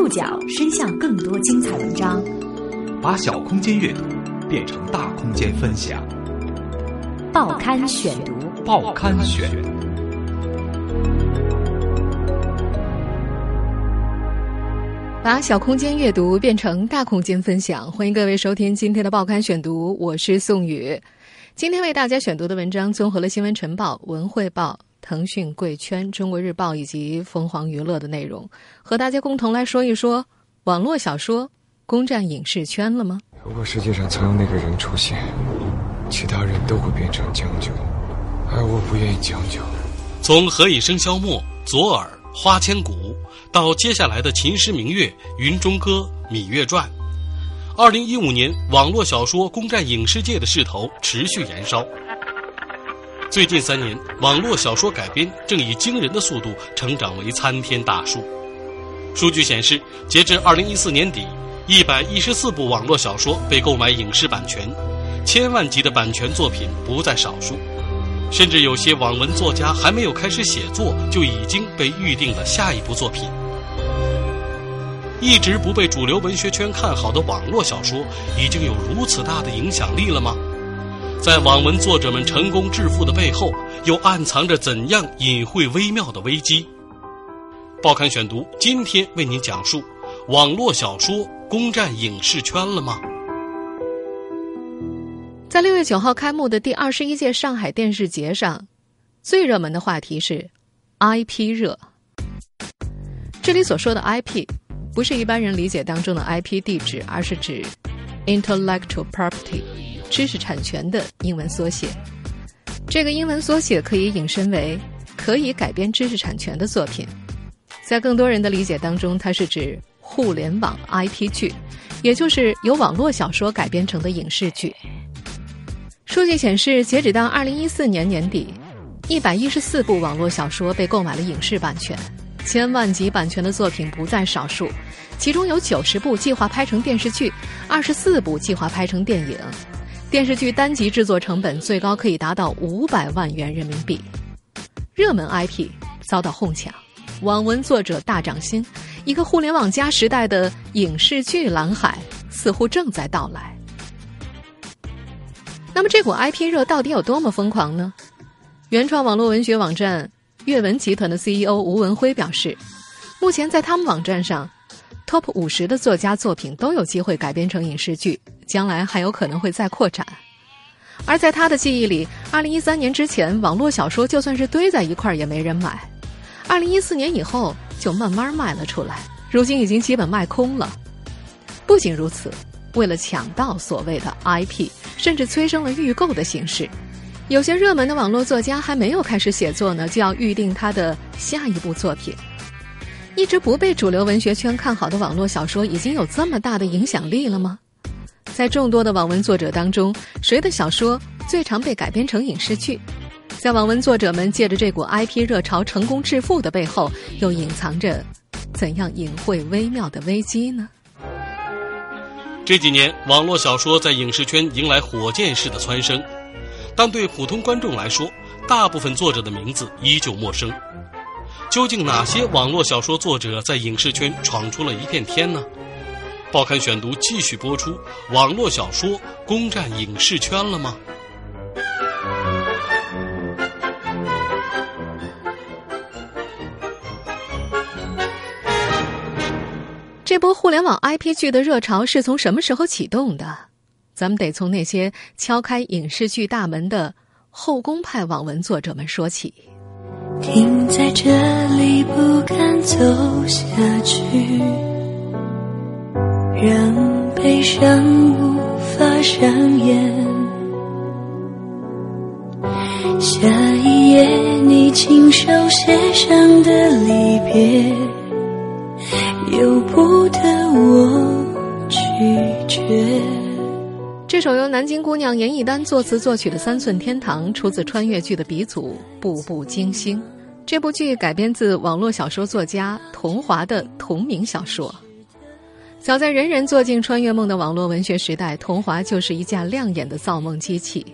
触角伸向更多精彩文章，把小空间阅读变成大空间分享。报刊选读，报刊选。把小空间阅读变成大空间分享，欢迎各位收听今天的报刊选读，我是宋宇。今天为大家选读的文章综合了《新闻晨报》《文汇报》。腾讯、贵圈、中国日报以及凤凰娱乐的内容，和大家共同来说一说：网络小说攻占影视圈了吗？如果世界上曾有那个人出现，其他人都会变成将就，而我不愿意将就。从《何以笙箫默》《左耳》《花千骨》到接下来的《秦时明月》《云中歌》《芈月传》，二零一五年网络小说攻占影视界的势头持续燃烧。最近三年，网络小说改编正以惊人的速度成长为参天大树。数据显示，截至二零一四年底，一百一十四部网络小说被购买影视版权，千万级的版权作品不在少数。甚至有些网文作家还没有开始写作，就已经被预定了下一部作品。一直不被主流文学圈看好的网络小说，已经有如此大的影响力了吗？在网文作者们成功致富的背后，又暗藏着怎样隐晦微妙的危机？报刊选读今天为您讲述：网络小说攻占影视圈了吗？在六月九号开幕的第二十一届上海电视节上，最热门的话题是 IP 热。这里所说的 IP，不是一般人理解当中的 IP 地址，而是指 intellectual property。知识产权的英文缩写，这个英文缩写可以引申为可以改编知识产权的作品。在更多人的理解当中，它是指互联网 IP 剧，也就是由网络小说改编成的影视剧。数据显示，截止到二零一四年年底，一百一十四部网络小说被购买了影视版权，千万级版权的作品不在少数，其中有九十部计划拍成电视剧，二十四部计划拍成电影。电视剧单集制作成本最高可以达到五百万元人民币，热门 IP 遭到哄抢，网文作者大涨薪，一个互联网加时代的影视剧蓝海似乎正在到来。那么这股 IP 热到底有多么疯狂呢？原创网络文学网站阅文集团的 CEO 吴文辉表示，目前在他们网站上。Top 五十的作家作品都有机会改编成影视剧，将来还有可能会再扩展。而在他的记忆里，二零一三年之前，网络小说就算是堆在一块儿也没人买；二零一四年以后，就慢慢卖了出来，如今已经基本卖空了。不仅如此，为了抢到所谓的 IP，甚至催生了预购的形式。有些热门的网络作家还没有开始写作呢，就要预定他的下一部作品。一直不被主流文学圈看好的网络小说，已经有这么大的影响力了吗？在众多的网文作者当中，谁的小说最常被改编成影视剧？在网文作者们借着这股 IP 热潮成功致富的背后，又隐藏着怎样隐晦微妙的危机呢？这几年，网络小说在影视圈迎来火箭式的蹿升，但对普通观众来说，大部分作者的名字依旧陌生。究竟哪些网络小说作者在影视圈闯出了一片天呢？报刊选读继续播出：网络小说攻占影视圈了吗？这波互联网 IP 剧的热潮是从什么时候启动的？咱们得从那些敲开影视剧大门的后宫派网文作者们说起。停在这里，不敢走下去，让悲伤无法上演。下一页，你亲手写上的离别，由不得我拒绝。这首由南京姑娘严艺丹作词作曲的《三寸天堂》，出自穿越剧的鼻祖《步步惊心》。这部剧改编自网络小说作家桐华的同名小说。早在人人做尽穿越梦的网络文学时代，桐华就是一架亮眼的造梦机器。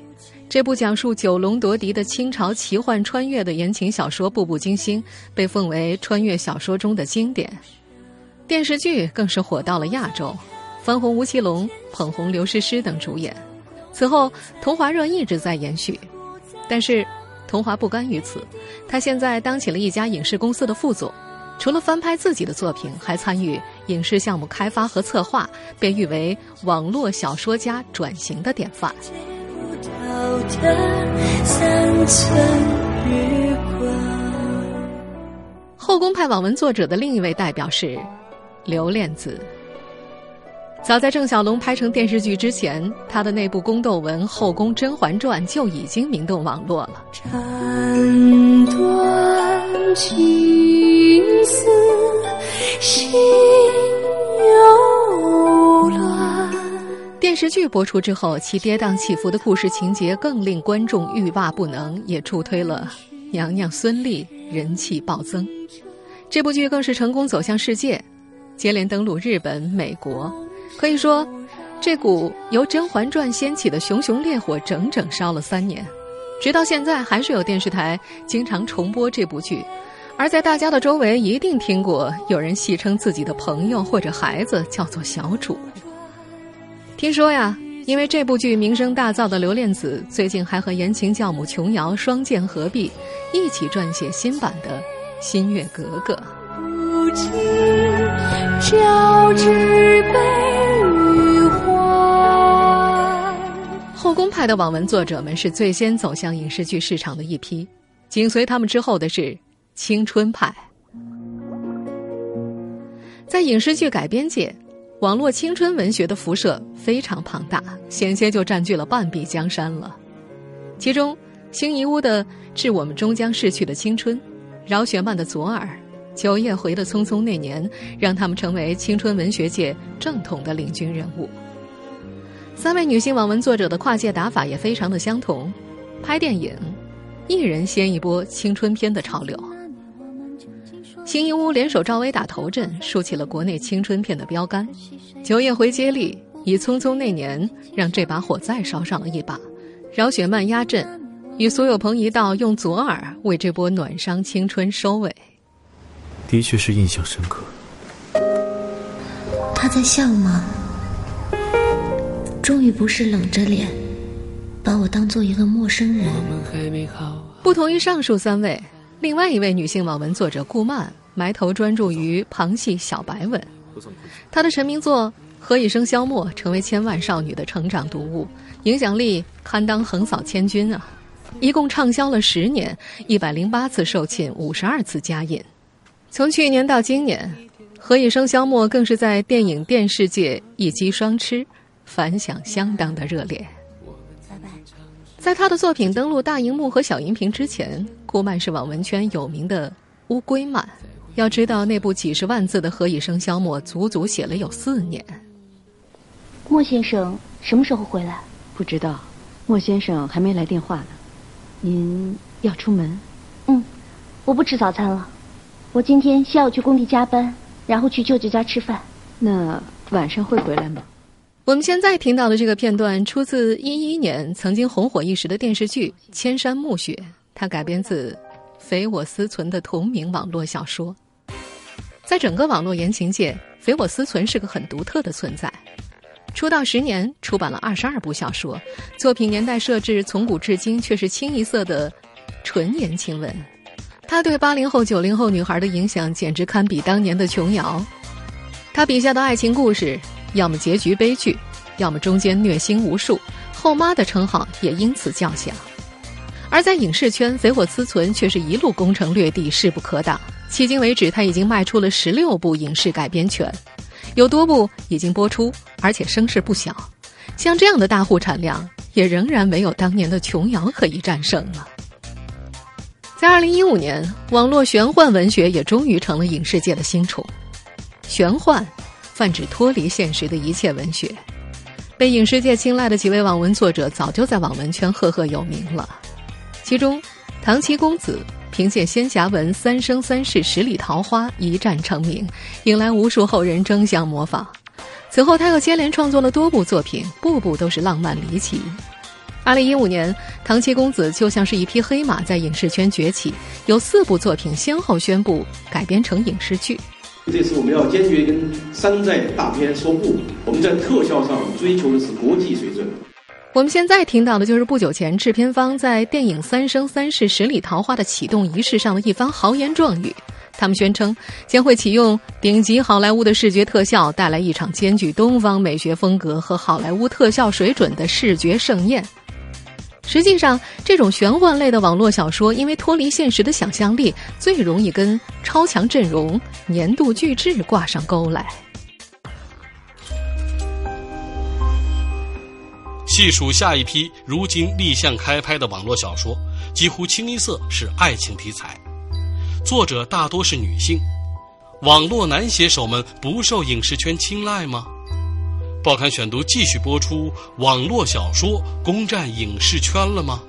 这部讲述九龙夺嫡的清朝奇幻穿越的言情小说《步步惊心》，被奉为穿越小说中的经典。电视剧更是火到了亚洲，翻红吴奇隆，捧红刘诗诗等主演。此后，桐华热一直在延续，但是桐华不甘于此，他现在当起了一家影视公司的副总。除了翻拍自己的作品，还参与影视项目开发和策划，被誉为网络小说家转型的典范。后宫派网文作者的另一位代表是刘恋子。早在郑晓龙拍成电视剧之前，他的那部宫斗文《后宫甄嬛传》就已经名动网络了。斩断情丝，心又乱。电视剧播出之后，其跌宕起伏的故事情节更令观众欲罢不能，也助推了娘娘孙俪人气暴增。这部剧更是成功走向世界，接连登陆日本、美国。可以说，这股由《甄嬛传》掀起的熊熊烈火，整整烧了三年，直到现在还是有电视台经常重播这部剧。而在大家的周围，一定听过有人戏称自己的朋友或者孩子叫做“小主”。听说呀，因为这部剧名声大噪的刘恋子，最近还和言情教母琼瑶双剑合璧，一起撰写新版的《新月格格》。后宫派的网文作者们是最先走向影视剧市场的一批，紧随他们之后的是青春派。在影视剧改编界，网络青春文学的辐射非常庞大，险些就占据了半壁江山了。其中，星遗屋的《致我们终将逝去的青春》，饶雪漫的《左耳》。九夜回的《匆匆那年》，让他们成为青春文学界正统的领军人物。三位女性网文作者的跨界打法也非常的相同，拍电影，一人掀一波青春片的潮流。新一屋联手赵薇打头阵，竖起了国内青春片的标杆。九夜回接力，以《匆匆那年》让这把火再烧上了一把。饶雪漫压阵，与苏有朋一道用《左耳》为这波暖伤青春收尾。的确是印象深刻。他在笑吗？终于不是冷着脸，把我当做一个陌生人。不同于上述三位，另外一位女性网文作者顾漫埋头专注于旁系小白文。她的成名作《何以笙箫默》成为千万少女的成长读物，影响力堪当横扫千军啊！一共畅销了十年，一百零八次售罄，五十二次加印。从去年到今年，《何以笙箫默》更是在电影电视界一击双吃，反响相当的热烈。在他的作品登陆大荧幕和小荧屏之前，顾漫是网文圈有名的乌龟漫。要知道，那部几十万字的《何以笙箫默》，足足写了有四年。莫先生什么时候回来？不知道，莫先生还没来电话呢。您要出门？嗯，我不吃早餐了。我今天下午去工地加班，然后去舅舅家吃饭。那晚上会回来吗？我们现在听到的这个片段出自一一年曾经红火一时的电视剧《千山暮雪》，它改编自匪我思存的同名网络小说。在整个网络言情界，匪我思存是个很独特的存在。出道十年，出版了二十二部小说，作品年代设置从古至今却是清一色的纯言情文。他对八零后、九零后女孩的影响简直堪比当年的琼瑶。他笔下的爱情故事，要么结局悲剧，要么中间虐心无数，后妈的称号也因此叫响。而在影视圈，匪火思存却是一路攻城略地，势不可挡。迄今为止，他已经卖出了十六部影视改编权，有多部已经播出，而且声势不小。像这样的大户产量，也仍然没有当年的琼瑶可以战胜了。在二零一五年，网络玄幻文学也终于成了影视界的新宠。玄幻泛指脱离现实的一切文学，被影视界青睐的几位网文作者早就在网文圈赫赫有名了。其中，唐琪公子凭借仙侠文《三生三世十里桃花》一战成名，引来无数后人争相模仿。此后，他又接连创作了多部作品，部部都是浪漫离奇。二零一五年，唐七公子就像是一匹黑马，在影视圈崛起，有四部作品先后宣布改编成影视剧。这次我们要坚决跟山寨大片说不，我们在特效上追求的是国际水准。我们现在听到的就是不久前制片方在电影《三生三世十里桃花》的启动仪式上的一番豪言壮语。他们宣称将会启用顶级好莱坞的视觉特效，带来一场兼具东方美学风格和好莱坞特效水准的视觉盛宴。实际上，这种玄幻类的网络小说，因为脱离现实的想象力，最容易跟超强阵容、年度巨制挂上钩来。细数下一批如今立项开拍的网络小说，几乎清一色是爱情题材，作者大多是女性。网络男写手们不受影视圈青睐吗？报刊选读继续播出：网络小说攻占影视圈了吗？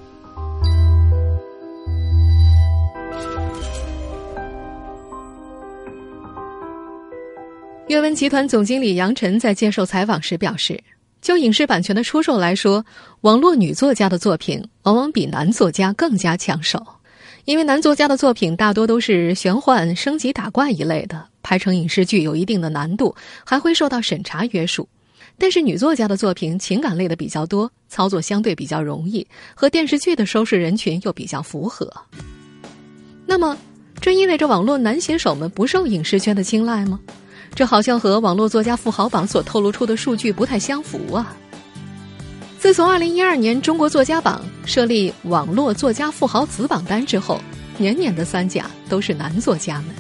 阅文集团总经理杨晨在接受采访时表示，就影视版权的出售来说，网络女作家的作品往往比男作家更加抢手，因为男作家的作品大多都是玄幻、升级打怪一类的，拍成影视剧有一定的难度，还会受到审查约束。但是女作家的作品情感类的比较多，操作相对比较容易，和电视剧的收视人群又比较符合。那么，这意味着网络男写手们不受影视圈的青睐吗？这好像和网络作家富豪榜所透露出的数据不太相符啊。自从二零一二年中国作家榜设立网络作家富豪子榜单之后，年年的三甲都是男作家们。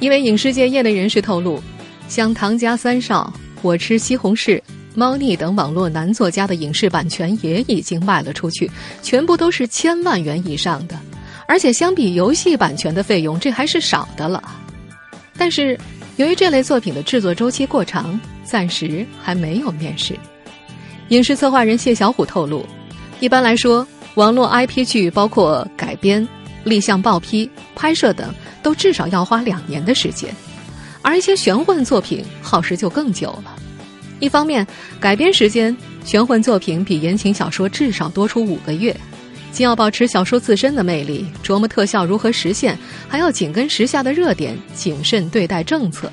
一位影视界业内人士透露，像唐家三少。我吃西红柿、猫腻等网络男作家的影视版权也已经卖了出去，全部都是千万元以上的，而且相比游戏版权的费用，这还是少的了。但是，由于这类作品的制作周期过长，暂时还没有面世。影视策划人谢小虎透露，一般来说，网络 IP 剧包括改编、立项报批、拍摄等，都至少要花两年的时间。而一些玄幻作品耗时就更久了。一方面，改编时间，玄幻作品比言情小说至少多出五个月，既要保持小说自身的魅力，琢磨特效如何实现，还要紧跟时下的热点，谨慎对待政策。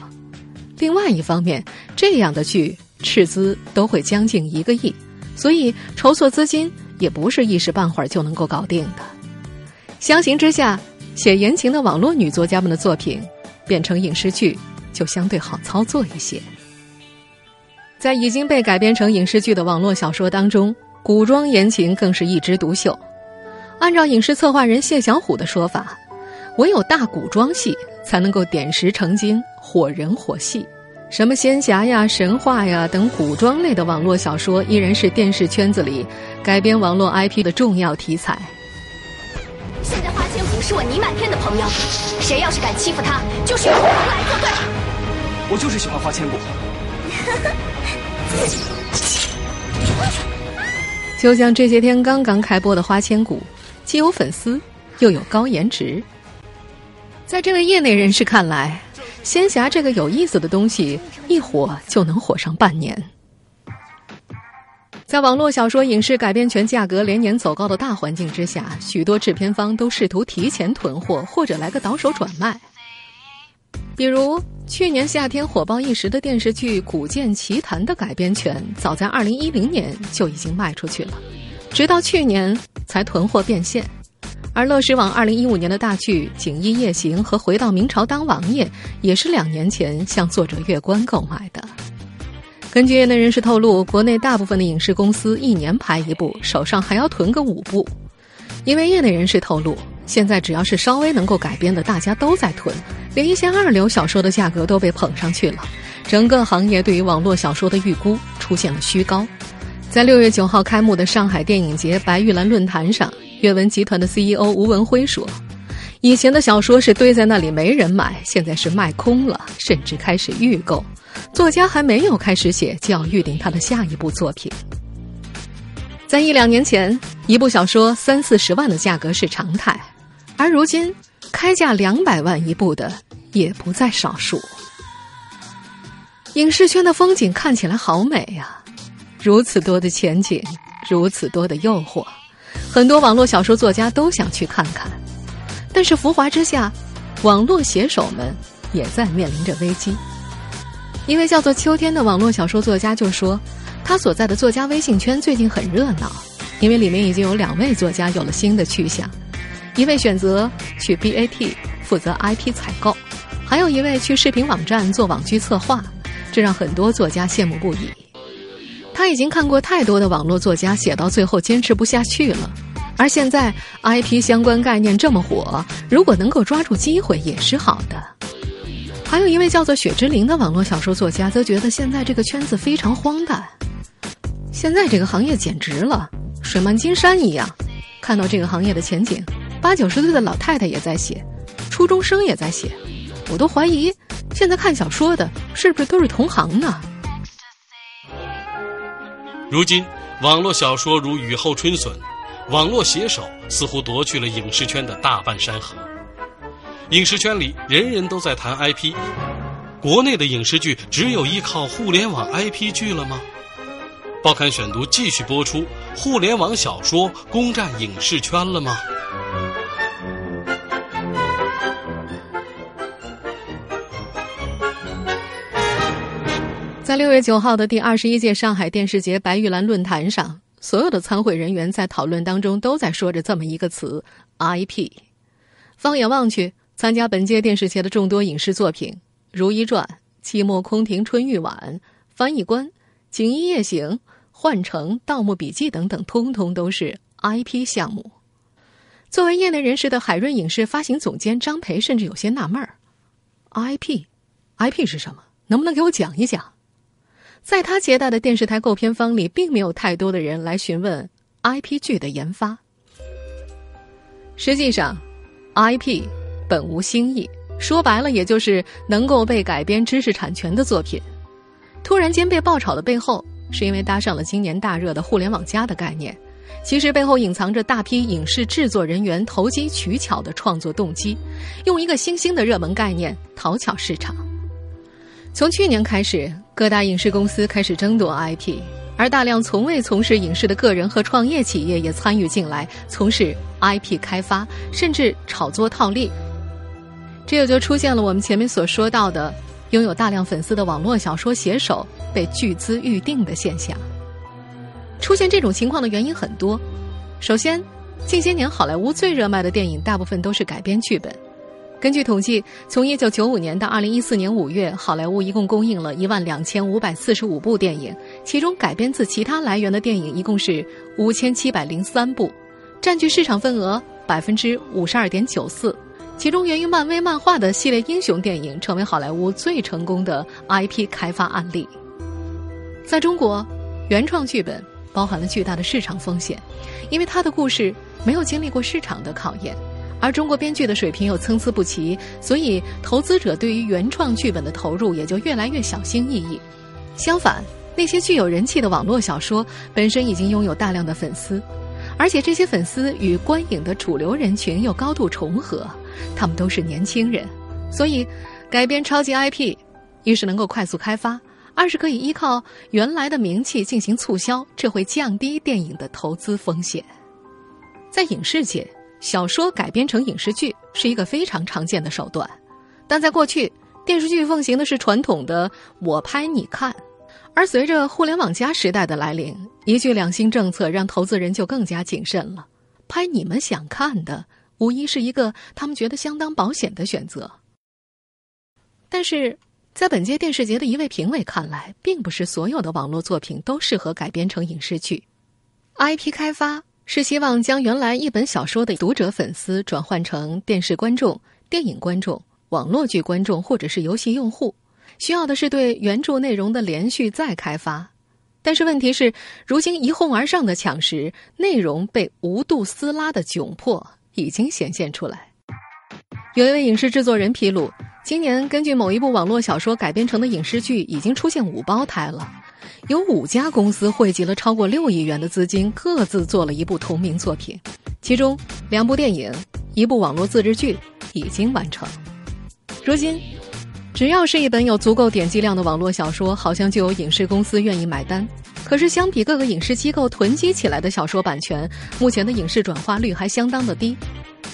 另外一方面，这样的剧斥资都会将近一个亿，所以筹措资金也不是一时半会儿就能够搞定的。相形之下，写言情的网络女作家们的作品变成影视剧。就相对好操作一些。在已经被改编成影视剧的网络小说当中，古装言情更是一枝独秀。按照影视策划人谢小虎的说法，唯有大古装戏才能够点石成金、火人火戏。什么仙侠呀、神话呀等古装类的网络小说，依然是电视圈子里改编网络 IP 的重要题材。现在花千骨是我倪漫天的朋友，谁要是敢欺负他，就是用红来作对。我就是喜欢花千骨。就像这些天刚刚开播的《花千骨》，既有粉丝，又有高颜值。在这位业内人士看来，仙侠这个有意思的东西，一火就能火上半年。在网络小说影视改编权价格连年走高的大环境之下，许多制片方都试图提前囤货，或者来个倒手转卖。比如去年夏天火爆一时的电视剧《古剑奇谭》的改编权，早在二零一零年就已经卖出去了，直到去年才囤货变现。而乐视网二零一五年的大剧《锦衣夜行》和《回到明朝当王爷》，也是两年前向作者月关购买的。根据业内人士透露，国内大部分的影视公司一年拍一部，手上还要囤个五部。因为业内人士透露，现在只要是稍微能够改编的，大家都在囤。连一些二流小说的价格都被捧上去了，整个行业对于网络小说的预估出现了虚高。在六月九号开幕的上海电影节白玉兰论坛上，阅文集团的 CEO 吴文辉说：“以前的小说是堆在那里没人买，现在是卖空了，甚至开始预购。作家还没有开始写，就要预定他的下一部作品。在一两年前，一部小说三四十万的价格是常态，而如今。”开价两百万一部的也不在少数。影视圈的风景看起来好美呀，如此多的前景，如此多的诱惑，很多网络小说作家都想去看看。但是浮华之下，网络写手们也在面临着危机。一位叫做秋天的网络小说作家就说，他所在的作家微信圈最近很热闹，因为里面已经有两位作家有了新的去向，一位选择去 BAT 负责 IP 采购，还有一位去视频网站做网剧策划，这让很多作家羡慕不已。他已经看过太多的网络作家写到最后坚持不下去了。而现在，IP 相关概念这么火，如果能够抓住机会，也是好的。还有一位叫做雪之灵的网络小说作家，则觉得现在这个圈子非常荒诞。现在这个行业简直了，水漫金山一样。看到这个行业的前景，八九十岁的老太太也在写，初中生也在写，我都怀疑，现在看小说的是不是都是同行呢？如今，网络小说如雨后春笋。网络写手似乎夺去了影视圈的大半山河，影视圈里人人都在谈 IP，国内的影视剧只有依靠互联网 IP 剧了吗？报刊选读继续播出：互联网小说攻占影视圈了吗？在六月九号的第二十一届上海电视节白玉兰论坛上。所有的参会人员在讨论当中都在说着这么一个词 “IP”。放眼望去，参加本届电视节的众多影视作品，《如懿传》《寂寞空庭春欲晚》《翻译官》《锦衣夜行》《幻城》《盗墓笔记》等等，通通都是 IP 项目。作为业内人士的海润影视发行总监张培甚至有些纳闷儿：“IP，IP 是什么？能不能给我讲一讲？”在他接待的电视台购片方里，并没有太多的人来询问 IP 剧的研发。实际上，IP 本无新意，说白了，也就是能够被改编知识产权的作品。突然间被爆炒的背后，是因为搭上了今年大热的“互联网加”的概念。其实背后隐藏着大批影视制作人员投机取巧的创作动机，用一个新兴的热门概念讨巧市场。从去年开始，各大影视公司开始争夺 IP，而大量从未从事影视的个人和创业企业也参与进来，从事 IP 开发，甚至炒作套利。这也就出现了我们前面所说到的，拥有大量粉丝的网络小说写手被巨资预定的现象。出现这种情况的原因很多，首先，近些年好莱坞最热卖的电影大部分都是改编剧本。根据统计，从一九九五年到二零一四年五月，好莱坞一共供应了一万两千五百四十五部电影，其中改编自其他来源的电影一共是五千七百零三部，占据市场份额百分之五十二点九四。其中，源于漫威漫画的系列英雄电影成为好莱坞最成功的 IP 开发案例。在中国，原创剧本包含了巨大的市场风险，因为它的故事没有经历过市场的考验。而中国编剧的水平又参差不齐，所以投资者对于原创剧本的投入也就越来越小心翼翼。相反，那些具有人气的网络小说本身已经拥有大量的粉丝，而且这些粉丝与观影的主流人群又高度重合，他们都是年轻人，所以改编超级 IP，一是能够快速开发，二是可以依靠原来的名气进行促销，这会降低电影的投资风险。在影视界。小说改编成影视剧是一个非常常见的手段，但在过去，电视剧奉行的是传统的“我拍你看”，而随着互联网加时代的来临，一句两性政策让投资人就更加谨慎了。拍你们想看的，无疑是一个他们觉得相当保险的选择。但是在本届电视节的一位评委看来，并不是所有的网络作品都适合改编成影视剧，IP 开发。是希望将原来一本小说的读者粉丝转换成电视观众、电影观众、网络剧观众，或者是游戏用户，需要的是对原著内容的连续再开发。但是问题是，如今一哄而上的抢食，内容被无度撕拉的窘迫已经显现出来。有一位影视制作人披露，今年根据某一部网络小说改编成的影视剧已经出现五胞胎了。有五家公司汇集了超过六亿元的资金，各自做了一部同名作品，其中两部电影、一部网络自制剧已经完成。如今，只要是一本有足够点击量的网络小说，好像就有影视公司愿意买单。可是，相比各个影视机构囤积起来的小说版权，目前的影视转化率还相当的低。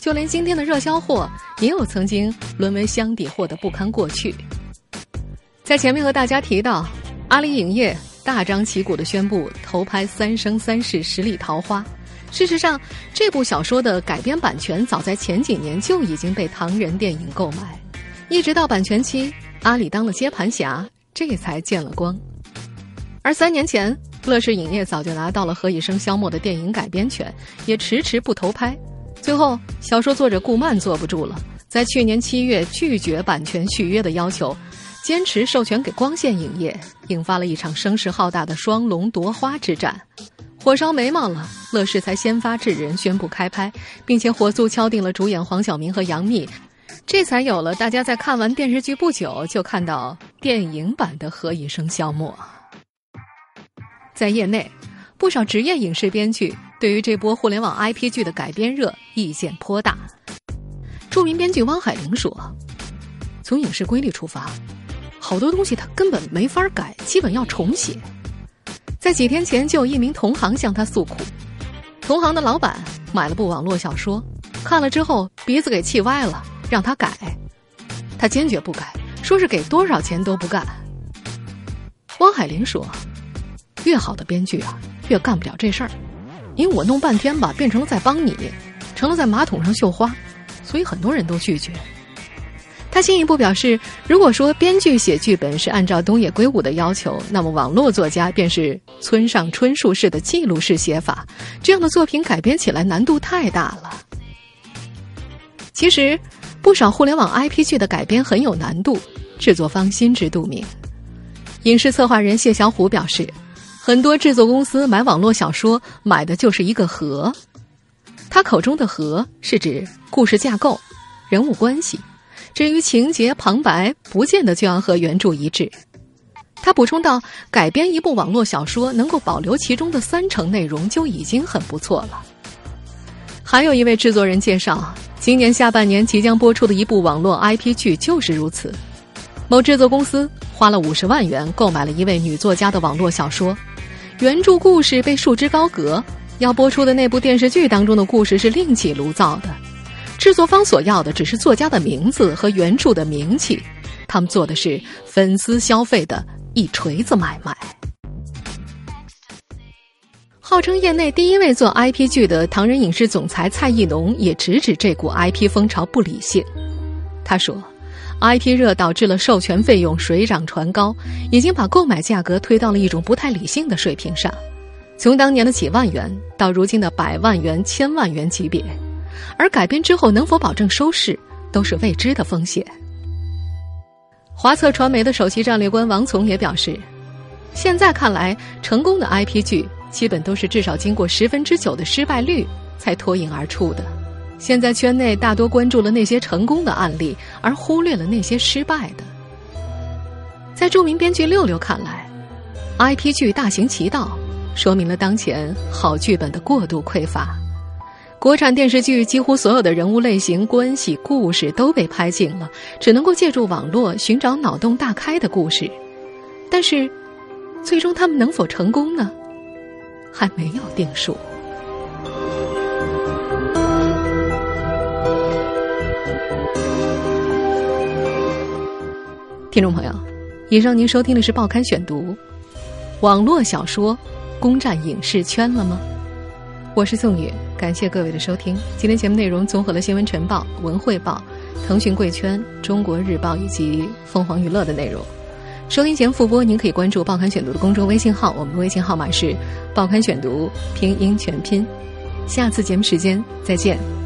就连今天的热销货，也有曾经沦为箱底货的不堪过去。在前面和大家提到，阿里影业大张旗鼓的宣布投拍《三生三世十里桃花》。事实上，这部小说的改编版权早在前几年就已经被唐人电影购买，一直到版权期，阿里当了接盘侠，这才见了光。而三年前，乐视影业早就拿到了《何以笙箫默》的电影改编权，也迟迟不投拍。最后，小说作者顾漫坐不住了，在去年七月拒绝版权续约的要求，坚持授权给光线影业，引发了一场声势浩大的双龙夺花之战。火烧眉毛了，乐视才先发制人，宣布开拍，并且火速敲定了主演黄晓明和杨幂，这才有了大家在看完电视剧不久就看到电影版的《何以笙箫默》。在业内，不少职业影视编剧对于这波互联网 IP 剧的改编热意见颇大。著名编剧汪海玲说：“从影视规律出发，好多东西他根本没法改，基本要重写。”在几天前，就有一名同行向他诉苦。同行的老板买了部网络小说，看了之后鼻子给气歪了，让他改。他坚决不改，说是给多少钱都不干。汪海林说：“越好的编剧啊，越干不了这事儿，因为我弄半天吧，变成了在帮你，成了在马桶上绣花，所以很多人都拒绝。”他进一步表示，如果说编剧写剧本是按照东野圭吾的要求，那么网络作家便是村上春树式的记录式写法，这样的作品改编起来难度太大了。其实，不少互联网 IP 剧的改编很有难度，制作方心知肚明。影视策划人谢小虎表示，很多制作公司买网络小说买的就是一个核，他口中的核是指故事架构、人物关系。至于情节旁白，不见得就要和原著一致。他补充道：“改编一部网络小说，能够保留其中的三成内容，就已经很不错了。”还有一位制作人介绍，今年下半年即将播出的一部网络 IP 剧就是如此。某制作公司花了五十万元购买了一位女作家的网络小说，原著故事被束之高阁，要播出的那部电视剧当中的故事是另起炉灶的。制作方所要的只是作家的名字和原著的名气，他们做的是粉丝消费的一锤子买卖。号称业内第一位做 IP 剧的唐人影视总裁蔡艺农也直指这股 IP 风潮不理性。他说：“IP 热导致了授权费用水涨船高，已经把购买价格推到了一种不太理性的水平上，从当年的几万元到如今的百万元、千万元级别。”而改编之后能否保证收视，都是未知的风险。华策传媒的首席战略官王从也表示，现在看来，成功的 IP 剧基本都是至少经过十分之九的失败率才脱颖而出的。现在圈内大多关注了那些成功的案例，而忽略了那些失败的。在著名编剧六六看来，IP 剧大行其道，说明了当前好剧本的过度匮乏。国产电视剧几乎所有的人物类型、关系、故事都被拍尽了，只能够借助网络寻找脑洞大开的故事。但是，最终他们能否成功呢？还没有定数。听众朋友，以上您收听的是《报刊选读》，网络小说攻占影视圈了吗？我是宋宇，感谢各位的收听。今天节目内容综合了《新闻晨报》《文汇报》腾讯贵圈、《中国日报》以及凤凰娱乐的内容。收听前复播，您可以关注《报刊选读》的公众微信号，我们的微信号码是“报刊选读”拼音全拼。下次节目时间再见。